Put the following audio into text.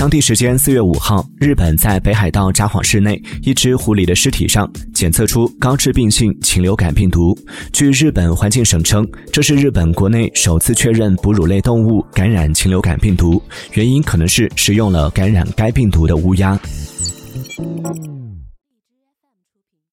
当地时间四月五号日本在北海道札幌市内一只狐狸的尸体上检测出高致病性禽流感病毒。据日本环境省称这是日本国内首次确认哺乳类动物感染禽流感病毒原因可能是食用了感染该病毒的乌鸦。